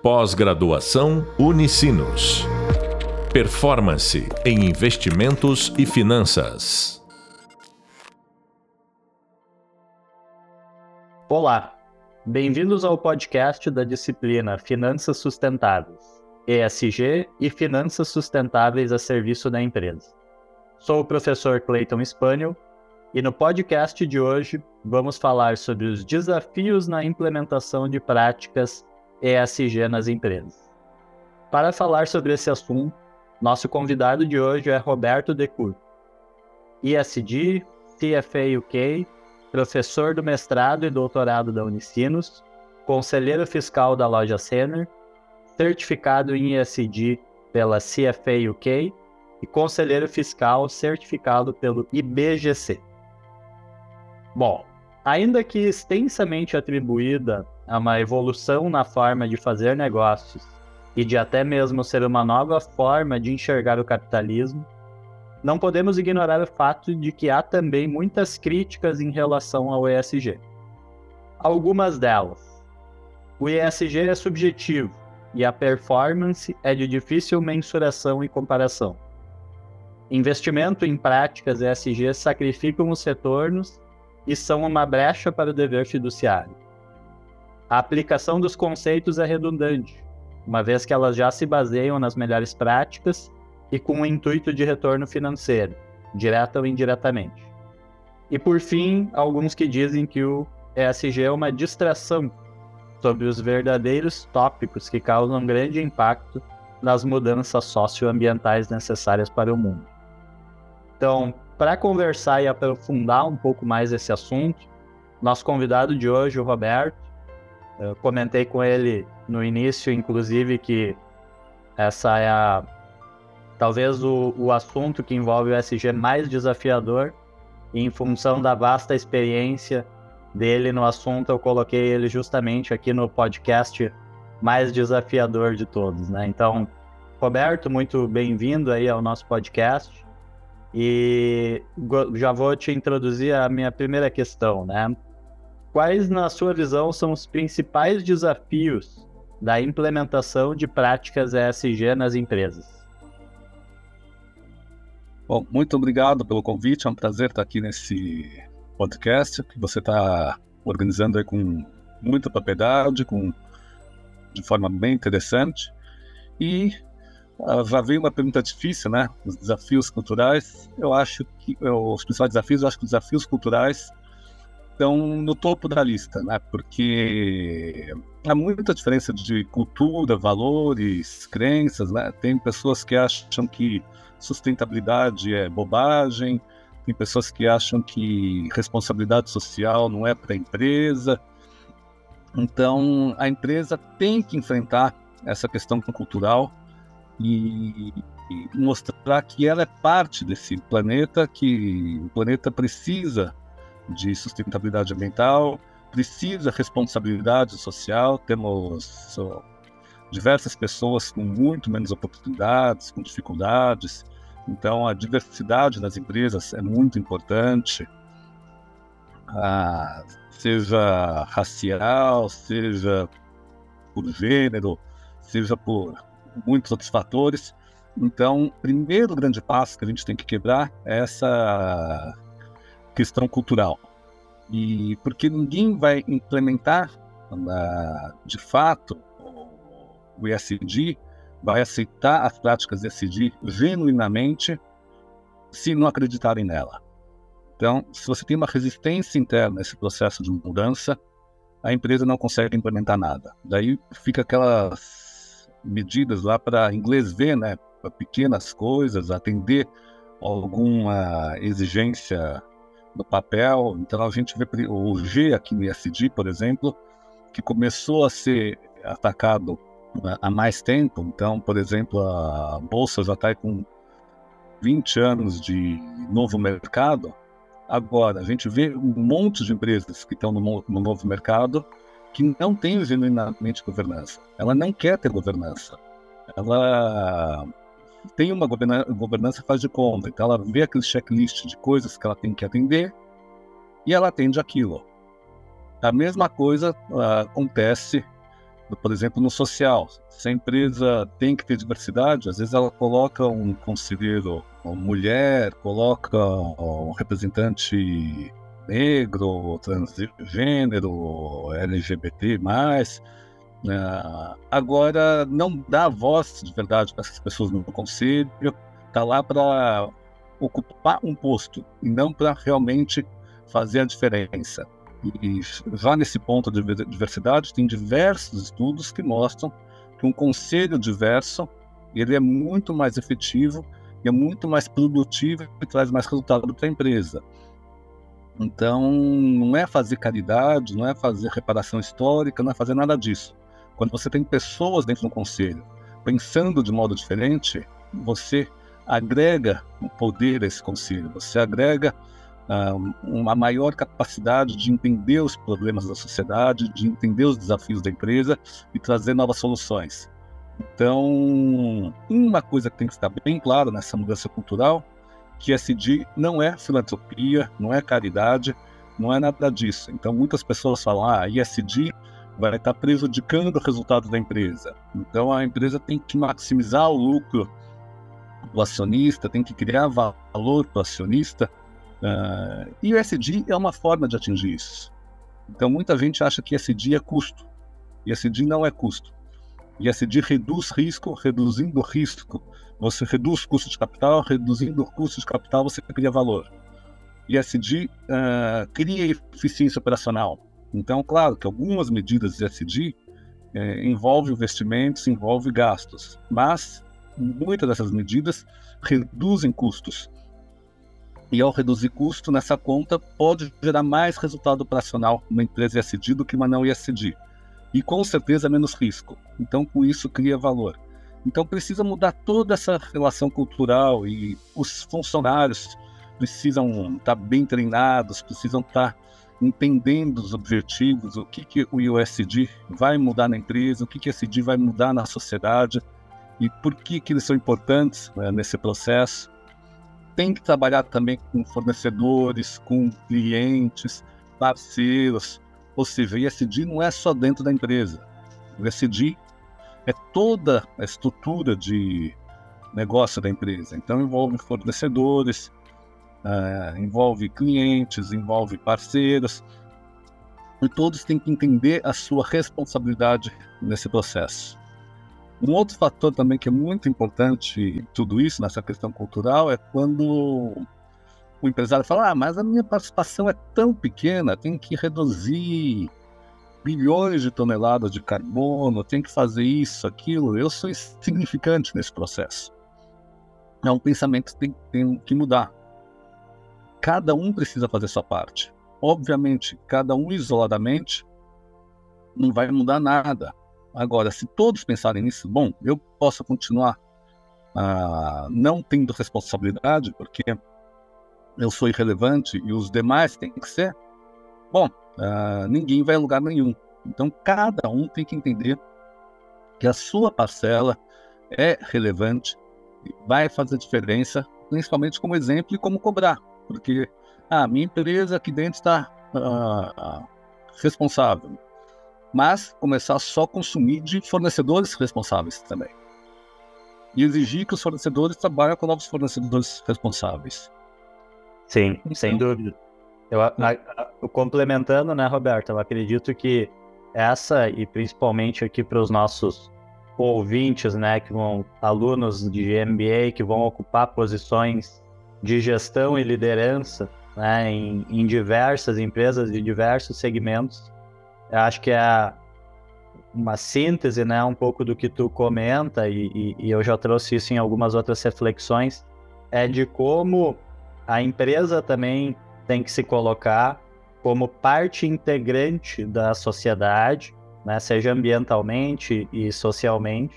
Pós-graduação Unicinos. Performance em investimentos e finanças. Olá, bem-vindos ao podcast da disciplina Finanças Sustentáveis, ESG e Finanças Sustentáveis a serviço da empresa. Sou o professor Clayton Spaniel e no podcast de hoje vamos falar sobre os desafios na implementação de práticas ESG nas empresas. Para falar sobre esse assunto, nosso convidado de hoje é Roberto Decour, ESG, CFA UK, professor do mestrado e doutorado da Unicinos, conselheiro fiscal da loja Senner, certificado em ESG pela CFA UK e conselheiro fiscal certificado pelo IBGC. Bom, ainda que extensamente atribuída a uma evolução na forma de fazer negócios e de até mesmo ser uma nova forma de enxergar o capitalismo, não podemos ignorar o fato de que há também muitas críticas em relação ao ESG. Algumas delas. O ESG é subjetivo e a performance é de difícil mensuração e comparação. Investimento em práticas ESG sacrificam os retornos e são uma brecha para o dever fiduciário. A aplicação dos conceitos é redundante, uma vez que elas já se baseiam nas melhores práticas e com o intuito de retorno financeiro, direta ou indiretamente. E por fim, alguns que dizem que o ESG é uma distração sobre os verdadeiros tópicos que causam grande impacto nas mudanças socioambientais necessárias para o mundo. Então, para conversar e aprofundar um pouco mais esse assunto, nosso convidado de hoje, o Roberto, eu comentei com ele no início, inclusive, que essa é a talvez o, o assunto que envolve o SG mais desafiador. E em função da vasta experiência dele no assunto, eu coloquei ele justamente aqui no podcast mais desafiador de todos, né? Então, Roberto, muito bem-vindo aí ao nosso podcast. E já vou te introduzir a minha primeira questão, né? Quais, na sua visão, são os principais desafios da implementação de práticas ESG nas empresas? Bom, muito obrigado pelo convite. É um prazer estar aqui nesse podcast que você está organizando com muita propriedade, com de forma bem interessante. E uh, já veio uma pergunta difícil, né? Os desafios culturais. Eu acho que os principais desafios, eu acho que os desafios culturais estão no topo da lista, né? Porque há muita diferença de cultura, valores, crenças, né? Tem pessoas que acham que sustentabilidade é bobagem, tem pessoas que acham que responsabilidade social não é para a empresa. Então, a empresa tem que enfrentar essa questão cultural e, e mostrar que ela é parte desse planeta, que o planeta precisa de sustentabilidade ambiental, precisa responsabilidade social. Temos diversas pessoas com muito menos oportunidades, com dificuldades. Então, a diversidade das empresas é muito importante, ah, seja racial, seja por gênero, seja por muitos outros fatores. Então, primeiro grande passo que a gente tem que quebrar é essa questão cultural. E porque ninguém vai implementar uh, de fato o ESG, vai aceitar as práticas ESG genuinamente se não acreditarem nela. Então, se você tem uma resistência interna a esse processo de mudança, a empresa não consegue implementar nada. Daí fica aquelas medidas lá para inglês ver, né, para pequenas coisas, atender alguma exigência no papel. Então a gente vê o G aqui no ISD, por exemplo, que começou a ser atacado né, há mais tempo. Então, por exemplo, a bolsa já está com 20 anos de novo mercado. Agora, a gente vê um monte de empresas que estão no, no novo mercado que não tem genuinamente governança. Ela não quer ter governança. Ela tem uma governança faz de conta. Então ela vê aquele checklist de coisas que ela tem que atender e ela atende aquilo. A mesma coisa uh, acontece por exemplo, no social. Se a empresa tem que ter diversidade, às vezes ela coloca um conselheiro mulher, coloca um representante negro, transgênero, LGBT+? Agora não dá voz de verdade para essas pessoas no conselho, está lá para ocupar um posto e não para realmente fazer a diferença. E já nesse ponto de diversidade, tem diversos estudos que mostram que um conselho diverso ele é muito mais efetivo é muito mais produtivo e traz mais resultado para a empresa. Então, não é fazer caridade, não é fazer reparação histórica, não é fazer nada disso. Quando você tem pessoas dentro do conselho pensando de modo diferente, você agrega o poder a esse conselho, você agrega uma maior capacidade de entender os problemas da sociedade, de entender os desafios da empresa e trazer novas soluções. Então, uma coisa que tem que estar bem clara nessa mudança cultural, que SD não é filantropia, não é caridade, não é nada disso. Então, muitas pessoas falam, ah, ISD vai estar prejudicando o resultado da empresa. Então, a empresa tem que maximizar o lucro do acionista, tem que criar valor para o acionista, Uh, e o SD é uma forma de atingir isso. Então, muita gente acha que SD é custo. E SD não é custo. E SD reduz risco, reduzindo risco. Você reduz custo de capital, reduzindo o custo de capital, você cria valor. E SD uh, ah, cria eficiência operacional. Então, claro que algumas medidas de SD eh, envolvem investimentos, envolvem gastos, mas muitas dessas medidas reduzem custos e ao reduzir custo nessa conta, pode gerar mais resultado operacional numa empresa ISD do que uma não ISD. E com certeza menos risco. Então, com isso, cria valor. Então, precisa mudar toda essa relação cultural e os funcionários precisam estar bem treinados, precisam estar entendendo os objetivos, o que, que o USD vai mudar na empresa, o que, que o SD vai mudar na sociedade e por que, que eles são importantes né, nesse processo tem que trabalhar também com fornecedores, com clientes, parceiros. Ou seja, o ISD não é só dentro da empresa. O ISD é toda a estrutura de negócio da empresa. Então, envolve fornecedores, uh, envolve clientes, envolve parceiros. E todos têm que entender a sua responsabilidade nesse processo. Um outro fator também que é muito importante em tudo isso, nessa questão cultural, é quando o empresário fala: ah, mas a minha participação é tão pequena, tem que reduzir bilhões de toneladas de carbono, tem que fazer isso, aquilo. Eu sou insignificante nesse processo. É um pensamento que tem, tem que mudar. Cada um precisa fazer sua parte. Obviamente, cada um isoladamente não vai mudar nada. Agora, se todos pensarem nisso, bom, eu posso continuar ah, não tendo responsabilidade, porque eu sou irrelevante e os demais têm que ser, bom, ah, ninguém vai a lugar nenhum. Então, cada um tem que entender que a sua parcela é relevante, vai fazer diferença, principalmente como exemplo e como cobrar, porque a ah, minha empresa aqui dentro está ah, responsável mas começar só a consumir de fornecedores responsáveis também. E exigir que os fornecedores trabalhem com novos fornecedores responsáveis. Sim, então, sem dúvida. Eu, a, complementando, né, Roberto, eu acredito que essa, e principalmente aqui para os nossos ouvintes, né, que vão, alunos de MBA, que vão ocupar posições de gestão e liderança né, em, em diversas empresas de diversos segmentos, eu acho que é uma síntese, né, um pouco do que tu comenta, e, e, e, eu já trouxe isso em algumas outras reflexões, é de como a empresa também tem que se colocar como parte integrante da sociedade, né, seja ambientalmente e socialmente,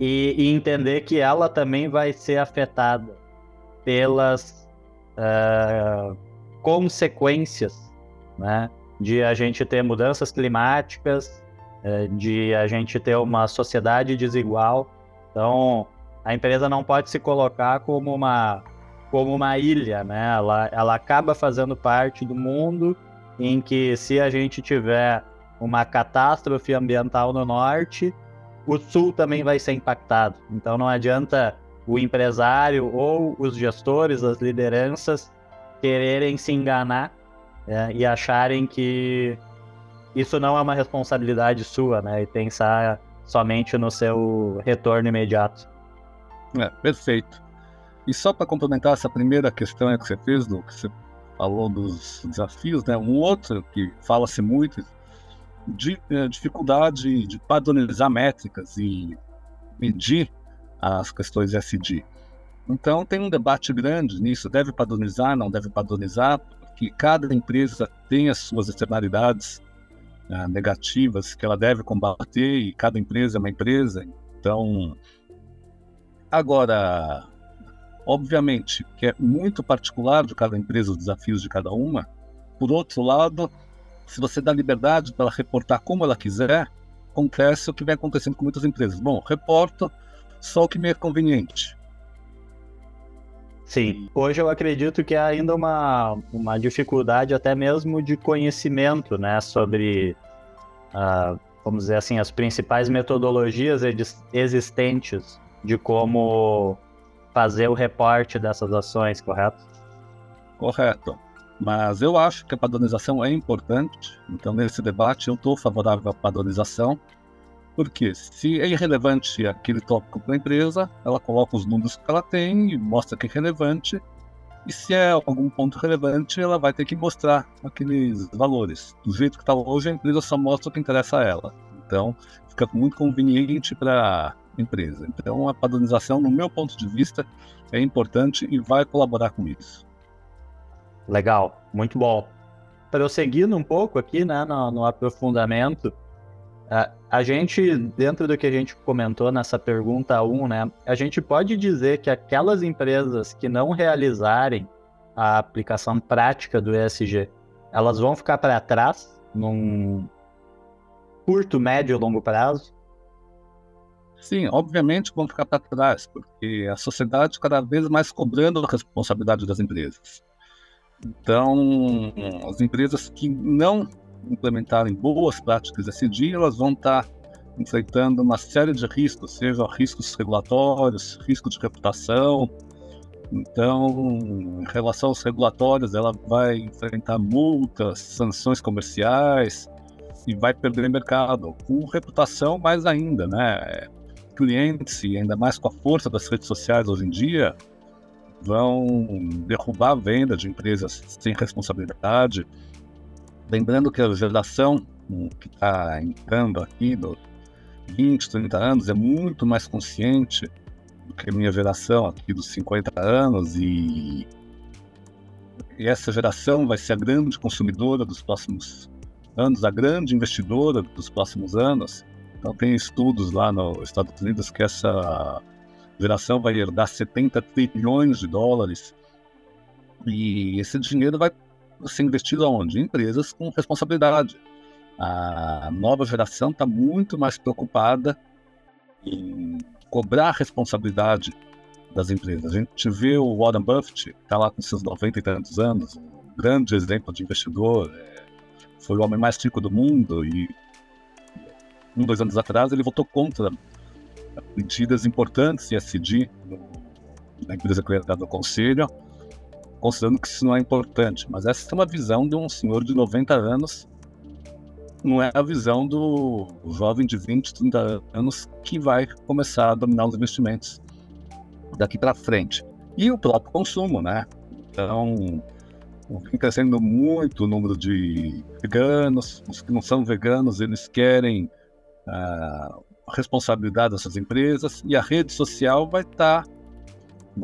e, e entender que ela também vai ser afetada pelas uh, consequências, né, de a gente ter mudanças climáticas, é, de a gente ter uma sociedade desigual. Então, a empresa não pode se colocar como uma, como uma ilha, né? Ela, ela acaba fazendo parte do mundo em que se a gente tiver uma catástrofe ambiental no norte, o sul também vai ser impactado. Então não adianta o empresário ou os gestores, as lideranças, quererem se enganar é, e acharem que isso não é uma responsabilidade sua, né? E pensar somente no seu retorno imediato. É, perfeito. E só para complementar essa primeira questão que você fez, do que você falou dos desafios, né? Um outro que fala-se muito de é, dificuldade de padronizar métricas e medir as questões SD. Então tem um debate grande nisso, deve padronizar, não deve padronizar, porque cada empresa tem as suas externalidades né, negativas que ela deve combater e cada empresa é uma empresa. Então, agora, obviamente que é muito particular de cada empresa os desafios de cada uma. Por outro lado, se você dá liberdade para ela reportar como ela quiser, acontece o que vem acontecendo com muitas empresas. Bom, reporto só o que me é conveniente. Sim, hoje eu acredito que há ainda uma, uma dificuldade até mesmo de conhecimento, né, sobre, uh, vamos dizer assim, as principais metodologias existentes de como fazer o reporte dessas ações, correto? Correto. Mas eu acho que a padronização é importante, então nesse debate eu estou favorável à padronização, porque se é irrelevante aquele tópico para a empresa, ela coloca os números que ela tem e mostra que é relevante. E se é algum ponto relevante, ela vai ter que mostrar aqueles valores. Do jeito que está hoje, a empresa só mostra o que interessa a ela. Então, fica muito conveniente para a empresa. Então, a padronização, no meu ponto de vista, é importante e vai colaborar com isso. Legal, muito bom. Prosseguindo um pouco aqui né, no, no aprofundamento, a, a gente, dentro do que a gente comentou nessa pergunta 1, né, a gente pode dizer que aquelas empresas que não realizarem a aplicação prática do ESG, elas vão ficar para trás num curto, médio e longo prazo? Sim, obviamente vão ficar para trás, porque a sociedade cada vez mais cobrando a responsabilidade das empresas. Então, as empresas que não implementarem boas práticas SD, elas vão estar enfrentando uma série de riscos, seja riscos regulatórios, risco de reputação. Então, em relação aos regulatórios, ela vai enfrentar multas, sanções comerciais e vai perder mercado. Com reputação, mais ainda, né? Clientes, e ainda mais com a força das redes sociais hoje em dia, vão derrubar a venda de empresas sem responsabilidade, Lembrando que a geração que está entrando aqui, dos 20, 30 anos, é muito mais consciente do que a minha geração aqui dos 50 anos e, e essa geração vai ser a grande consumidora dos próximos anos, a grande investidora dos próximos anos. Então tem estudos lá nos Estados Unidos que essa geração vai herdar 70 trilhões de dólares e esse dinheiro vai ser investido aonde? Em empresas com responsabilidade. A nova geração está muito mais preocupada em cobrar responsabilidade das empresas. A gente vê o Warren Buffett, está lá com seus 90 e tantos anos, um grande exemplo de investidor, é, foi o homem mais rico do mundo e um, dois anos atrás ele votou contra medidas importantes em SD na empresa era do conselho, considerando que isso não é importante. Mas essa é uma visão de um senhor de 90 anos, não é a visão do jovem de 20, 30 anos que vai começar a dominar os investimentos daqui para frente. E o próprio consumo, né? Então, vem crescendo muito o número de veganos, os que não são veganos, eles querem ah, a responsabilidade dessas empresas, e a rede social vai estar tá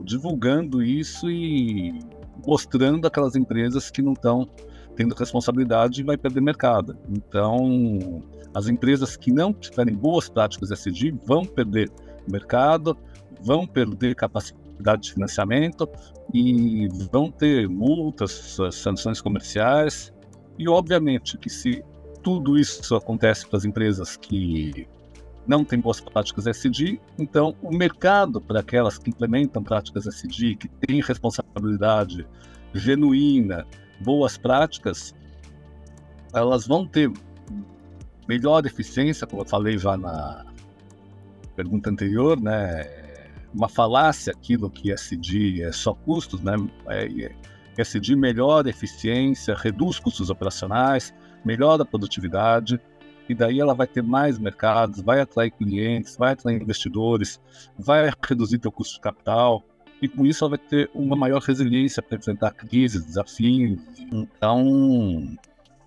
divulgando isso e mostrando aquelas empresas que não estão tendo responsabilidade e vai perder mercado. Então, as empresas que não tiverem boas práticas SD vão perder mercado, vão perder capacidade de financiamento e vão ter multas, sanções comerciais. E, obviamente, que se tudo isso acontece para as empresas que não têm boas práticas SD, então o mercado para aquelas que implementam práticas SD, que têm responsabilidade genuína, boas práticas, elas vão ter melhor eficiência, como eu falei já na pergunta anterior, né? Uma falácia aquilo que SD é só custos, né? É, SD melhora a eficiência, reduz custos operacionais, melhora a produtividade, e daí ela vai ter mais mercados, vai atrair clientes, vai atrair investidores, vai reduzir teu custo de capital, e com isso ela vai ter uma maior resiliência para enfrentar crises, desafios. Então,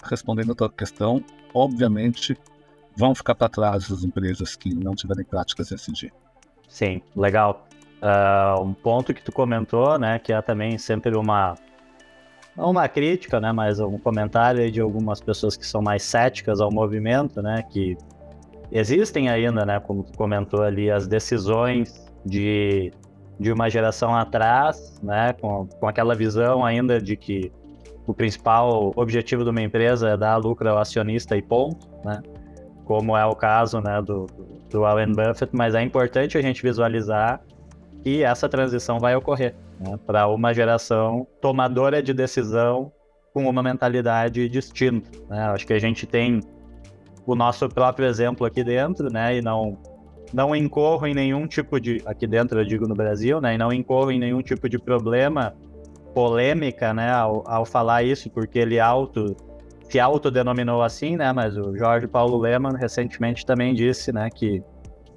respondendo a tua questão, obviamente vão ficar para trás as empresas que não tiverem práticas SD. Sim, legal. Uh, um ponto que tu comentou, né, que é também sempre uma não uma crítica, né, mas um comentário de algumas pessoas que são mais céticas ao movimento, né, que existem ainda, né, como tu comentou ali, as decisões de, de uma geração atrás, né, com, com aquela visão ainda de que o principal objetivo de uma empresa é dar lucro ao acionista e ponto, né, como é o caso, né, do, do Warren Buffett, mas é importante a gente visualizar que essa transição vai ocorrer né, para uma geração tomadora de decisão com uma mentalidade distinta. Né? Acho que a gente tem o nosso próprio exemplo aqui dentro, né, e não não incorro em nenhum tipo de aqui dentro eu digo no Brasil, né, e não incorro em nenhum tipo de problema polêmica, né, ao, ao falar isso, porque ele auto se autodenominou assim, né, mas o Jorge Paulo Leman recentemente também disse, né, que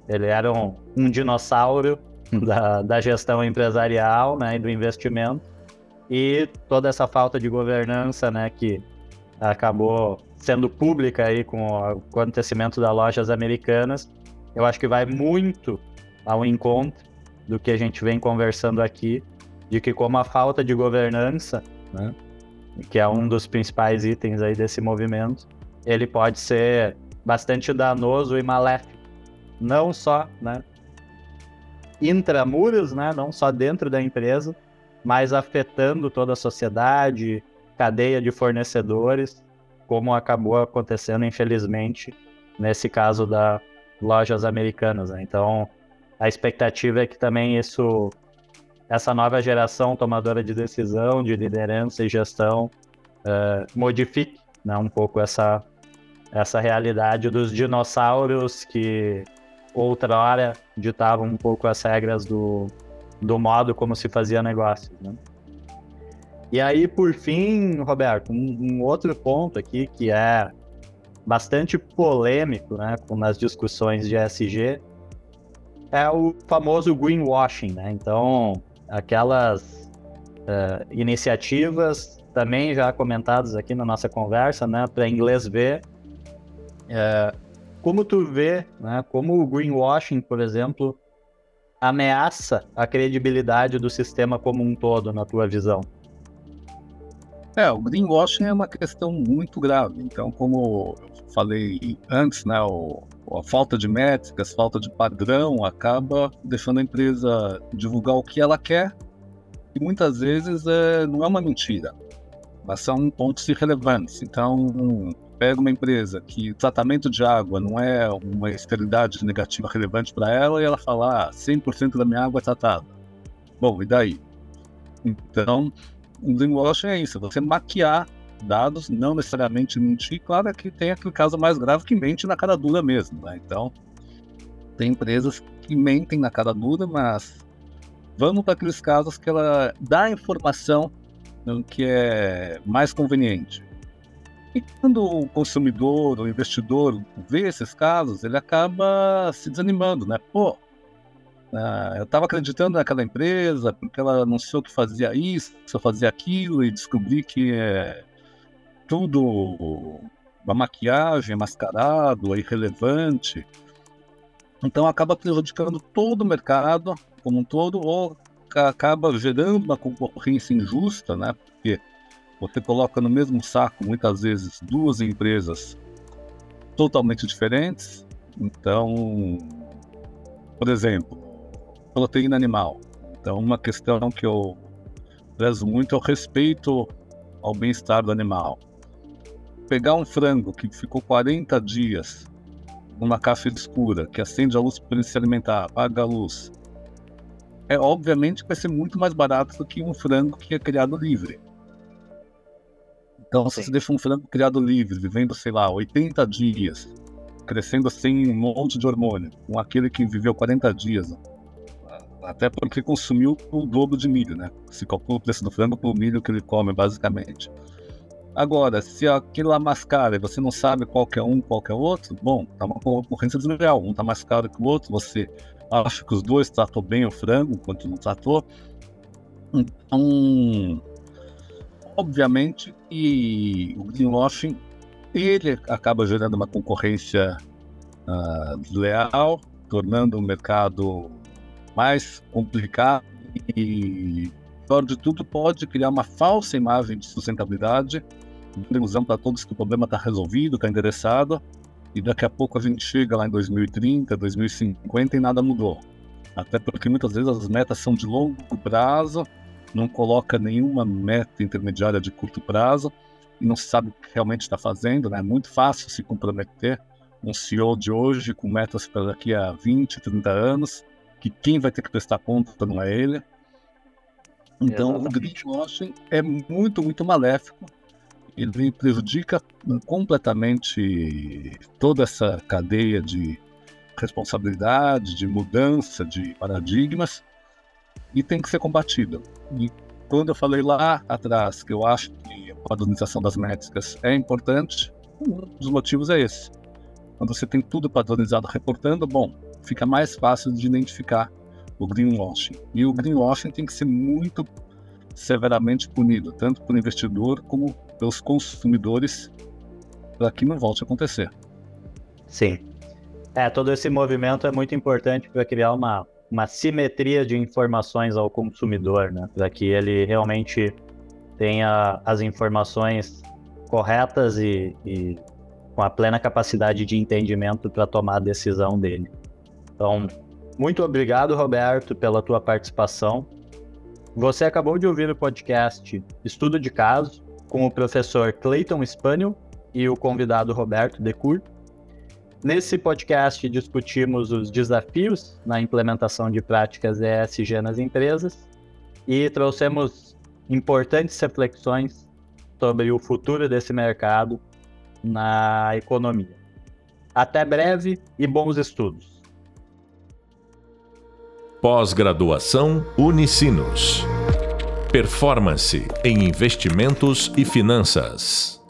ele era um, um dinossauro da, da gestão empresarial né, e do investimento. E toda essa falta de governança né, que acabou sendo pública aí com o acontecimento das lojas americanas, eu acho que vai muito ao encontro do que a gente vem conversando aqui, de que como a falta de governança, né, que é um dos principais itens aí desse movimento, ele pode ser bastante danoso e maléfico, não só né, intramuros, né, não só dentro da empresa, mas afetando toda a sociedade, cadeia de fornecedores, como acabou acontecendo, infelizmente, nesse caso das lojas americanas. Né? Então, a expectativa é que também isso, essa nova geração tomadora de decisão, de liderança e gestão, uh, modifique né, um pouco essa, essa realidade dos dinossauros que outrora ditavam um pouco as regras do, do modo como se fazia negócio. Né? E aí, por fim, Roberto, um, um, outro ponto aqui que é bastante polêmico né, nas discussões de SG é o famoso greenwashing. Né? Então, aquelas uh, iniciativas também já comentadas aqui na nossa conversa, né, para inglês ver, uh, como tu vê, né, como o greenwashing, por exemplo, ameaça a credibilidade do sistema como um todo, na tua visão? É, o greenwashing é uma questão muito grave. Então, como eu falei antes, né, o, a falta de métricas, falta de padrão acaba deixando a empresa divulgar o que ela quer e muitas vezes é, não é uma mentira, mas são pontos irrelevantes. Então, pega uma empresa que tratamento de água não é uma esterilidade negativa relevante para ela e ela fala, ah, 100% da minha água é tratada. Bom, e daí? Então, o greenwashing é isso, você maquiar dados, não necessariamente mentir. Claro que tem aquele caso mais grave que mente na cara dura mesmo, né? Então, tem empresas que mentem na cara dura, mas vamos para aqueles casos que ela dá a informação que é mais conveniente. E quando o consumidor, o investidor vê esses casos, ele acaba se desanimando, né? Pô, ah, eu estava acreditando naquela empresa porque ela anunciou que fazia isso, que fazia aquilo e descobri que é tudo uma maquiagem, mascarado, é irrelevante. Então acaba prejudicando todo o mercado como um todo ou acaba gerando uma concorrência injusta, né? Porque você coloca no mesmo saco, muitas vezes, duas empresas totalmente diferentes. Então, por exemplo, proteína animal. Então, uma questão que eu prezo muito é o respeito ao bem-estar do animal. Pegar um frango que ficou 40 dias numa caixa escura, que acende a luz para ele se alimentar, apaga a luz, é obviamente que vai ser muito mais barato do que um frango que é criado livre. Então, Sim. se você deixa um frango criado livre, vivendo, sei lá, 80 dias, crescendo sem um monte de hormônio, com aquele que viveu 40 dias. Até porque consumiu o dobro de milho, né? Se calcula o preço do frango por milho que ele come, basicamente. Agora, se aquilo lá mais caro e você não sabe qual é um, qual é outro, bom, tá uma concorrência desleal. Um tá mais caro que o outro, você acha que os dois tratou bem o frango, enquanto não tratou. Então, obviamente, e o greenwashing ele acaba gerando uma concorrência uh, desleal, tornando o mercado mais complicado e, pior de tudo, pode criar uma falsa imagem de sustentabilidade, dando ilusão para todos que o problema está resolvido, está endereçado, e daqui a pouco a gente chega lá em 2030, 2050 e nada mudou. Até porque muitas vezes as metas são de longo prazo, não coloca nenhuma meta intermediária de curto prazo e não se sabe o que realmente está fazendo, né? É muito fácil se comprometer um CEO de hoje com metas para daqui a 20, 30 anos, que quem vai ter que prestar conta não é ele. Então, Exatamente. o greenwashing é muito, muito maléfico. Ele prejudica completamente toda essa cadeia de responsabilidade, de mudança de paradigmas e tem que ser combatido. E quando eu falei lá atrás que eu acho que a padronização das métricas é importante, um dos motivos é esse. Quando você tem tudo padronizado reportando, bom, fica mais fácil de identificar o greenwashing. E o greenwashing tem que ser muito severamente punido, tanto pelo investidor como pelos consumidores, para que não volte a acontecer. Sim. É, todo esse movimento é muito importante para criar uma, uma simetria de informações ao consumidor, né? Para que ele realmente tenha as informações corretas e, e com a plena capacidade de entendimento para tomar a decisão dele. Então, muito obrigado, Roberto, pela tua participação. Você acabou de ouvir o podcast Estudo de Caso com o professor Clayton Spaniel e o convidado Roberto Decour. Nesse podcast discutimos os desafios na implementação de práticas ESG nas empresas e trouxemos importantes reflexões sobre o futuro desse mercado na economia. Até breve e bons estudos. Pós-graduação Unicinos. Performance em investimentos e finanças.